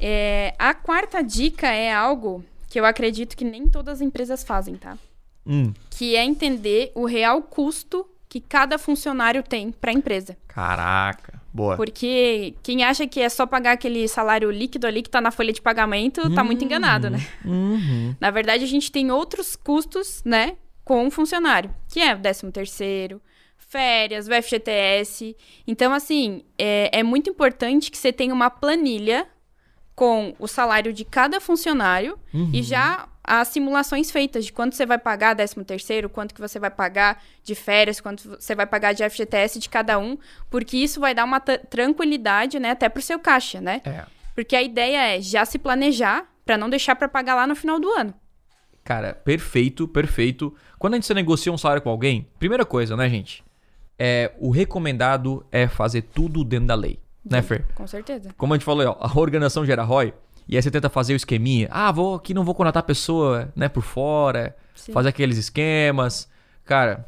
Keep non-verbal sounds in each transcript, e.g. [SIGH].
É, a quarta dica é algo que eu acredito que nem todas as empresas fazem, tá? Hum, Que é entender o real custo que cada funcionário tem para a empresa. caraca. Boa. Porque quem acha que é só pagar aquele salário líquido ali que tá na folha de pagamento, tá muito enganado, né? Uhum. Na verdade, a gente tem outros custos, né, com o funcionário, que é o 13 terceiro, férias, o FGTS. Então, assim, é, é muito importante que você tenha uma planilha com o salário de cada funcionário e já as simulações feitas de quanto você vai pagar 13 terceiro, quanto que você vai pagar de férias, quanto você vai pagar de FGTS de cada um, porque isso vai dar uma tra- tranquilidade, né, até pro seu caixa, né? É. Porque a ideia é já se planejar pra não deixar pra pagar lá no final do ano. Cara, perfeito, perfeito. Quando a gente negocia um salário com alguém, primeira coisa, né, gente? É, o recomendado é fazer tudo dentro da lei. Né, Fer? Com certeza. Como a gente falou, ó, a organização gera ROI. E aí você tenta fazer o esqueminha. Ah, vou aqui, não vou contratar a pessoa, né, por fora. Sim. Fazer aqueles esquemas. Cara,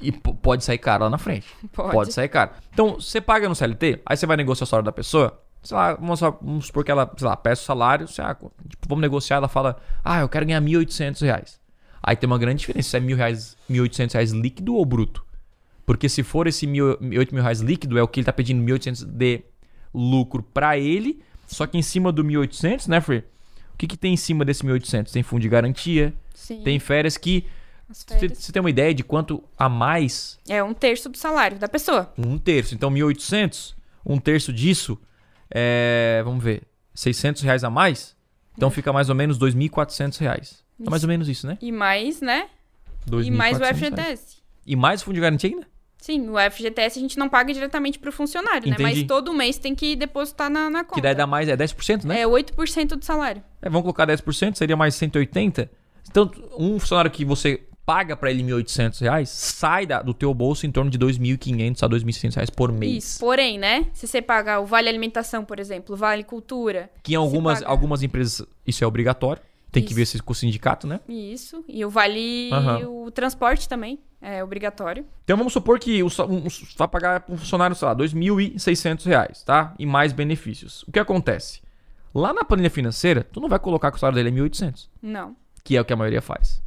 e pode sair caro lá na frente. [LAUGHS] Pode. sair caro. Então, você paga no CLT, aí você vai negociar o salário da pessoa. Sei lá, vamos, só- vamos supor que ela, sei lá, peça o salário. Você, ah, tipo, vamos negociar, ela fala, ah, eu quero ganhar 1.800 reais. Aí tem uma grande diferença se é mil reais, 1.800 reais líquido ou bruto. Porque se for esse mil, 8 mil reais líquido, é o que ele tá pedindo 1.800 de lucro pra ele. Só que em cima do 1.800, né, Fer? O que, que tem em cima desse 1.800? Tem fundo de garantia, Sim. tem férias que... Você férias. você tem uma ideia de quanto a mais É um terço do salário da pessoa. um terço. Então, 1.800, um terço disso é, vamos ver, 600 reais a mais. Então, fica mais ou menos 2.400 reais. É mais ou menos isso, né? E mais, né? E mais o 2.400 reais. E mais o fundo de garantia ainda? Sim, o FGTS a gente não paga diretamente pro funcionário, né? Entendi. Mas todo mês tem que depositar na, na conta. Que daí dá mais, é 10%, né? É 8% do salário. É, vamos colocar 10%, seria mais 180. Então, um funcionário que você paga pra ele 1.800 reais, sai da- do teu bolso em torno de 2.500 a 2.600 reais por mês. Isso. Porém, né? Se você pagar o Vale Alimentação, por exemplo, o Vale Cultura. Que em algumas, paga. algumas empresas isso é obrigatório. Tem que Isso. ver se com o sindicato, né? Isso. E o Vale. Aham. O transporte também. É obrigatório. Então vamos supor que um, um- vai pagar para um funcionário, sei lá, 2.600 reais, tá? E mais benefícios. O que acontece? Lá na planilha financeira, tu não vai colocar que o salário dele é 1.800, Não. que é o que a maioria faz.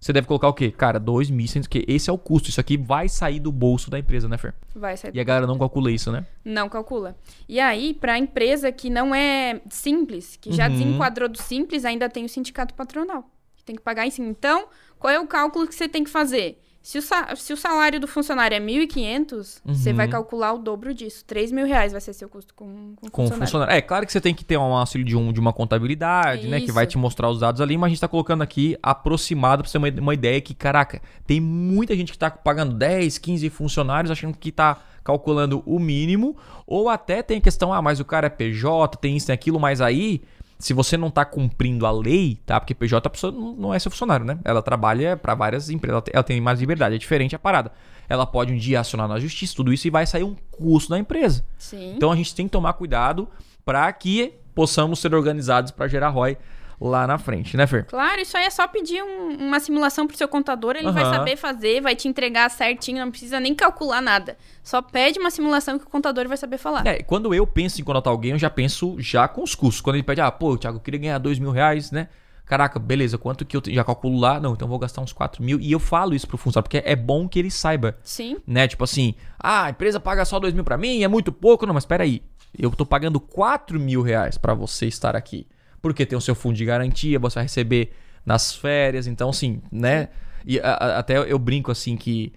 Você deve colocar o quê? Cara, 2.600, que esse é o custo. Isso aqui vai sair do bolso da empresa, né, Fer? Vai sair. E a galera não calcula isso, né? Não calcula. E aí, para a empresa que não é simples, que já Uhum. desenquadrou do simples, ainda tem o sindicato patronal. Que tem que pagar em cima. Então, qual é o cálculo que você tem que fazer? Se o, se o salário do funcionário é 1.500, você Uhum. vai calcular o dobro disso. 3 mil reais vai ser seu custo com, com, Com o funcionário. funcionário. É, claro que você tem que ter um auxílio de, um, de uma contabilidade, né? Que vai te mostrar os dados ali, mas a gente tá colocando aqui aproximado pra você ter uma, uma ideia que, caraca, tem muita gente que tá pagando 10, 15 funcionários achando que tá calculando o mínimo, ou até tem a questão, ah, mas o cara é PJ, tem isso, tem aquilo, mas aí. Se você não tá cumprindo a lei, tá? Porque PJ a pessoa não é seu funcionário, né? Ela trabalha pra várias empresas, ela tem- ela tem mais liberdade, é diferente a parada. Ela pode um dia acionar na justiça, tudo isso e vai sair um custo da empresa. Sim. Então a gente tem que tomar cuidado para que possamos ser organizados para gerar ROI lá na frente, né, Fer? Claro, isso aí é só pedir um- uma simulação pro seu contador, ele vai Aham. saber fazer, vai te entregar certinho, não precisa nem calcular nada. Só pede uma simulação que o contador vai saber falar. É, quando eu penso em contratar alguém, eu já penso já com os custos. Quando ele pede, ah, pô, Thiago, eu queria ganhar dois mil reais, né? Caraca, beleza, quanto que eu já calculo lá? Não, então eu vou gastar uns 4 mil. E eu falo isso pro funcionário, porque é bom que ele saiba, Sim. né? Tipo assim, ah, a empresa paga só 2 mil pra mim, é muito pouco. Não, mas peraí, eu tô pagando 4 mil reais pra você estar aqui. Porque tem o seu fundo de garantia, você vai receber nas férias, então assim, né? E a- a- até eu brinco assim que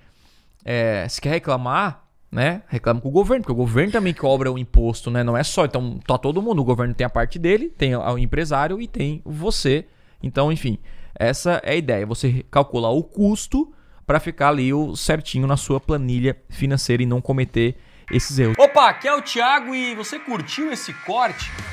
é, se quer reclamar, né? Reclama com o governo, porque o governo também cobra o imposto, né? Não é só, então tá todo mundo, o governo tem a parte dele, tem o empresário e tem você. Então, enfim, essa é a ideia, você calcular o custo para ficar ali o certinho na sua planilha financeira e não cometer esses erros. Opa, aqui é o Thiago e você curtiu esse corte?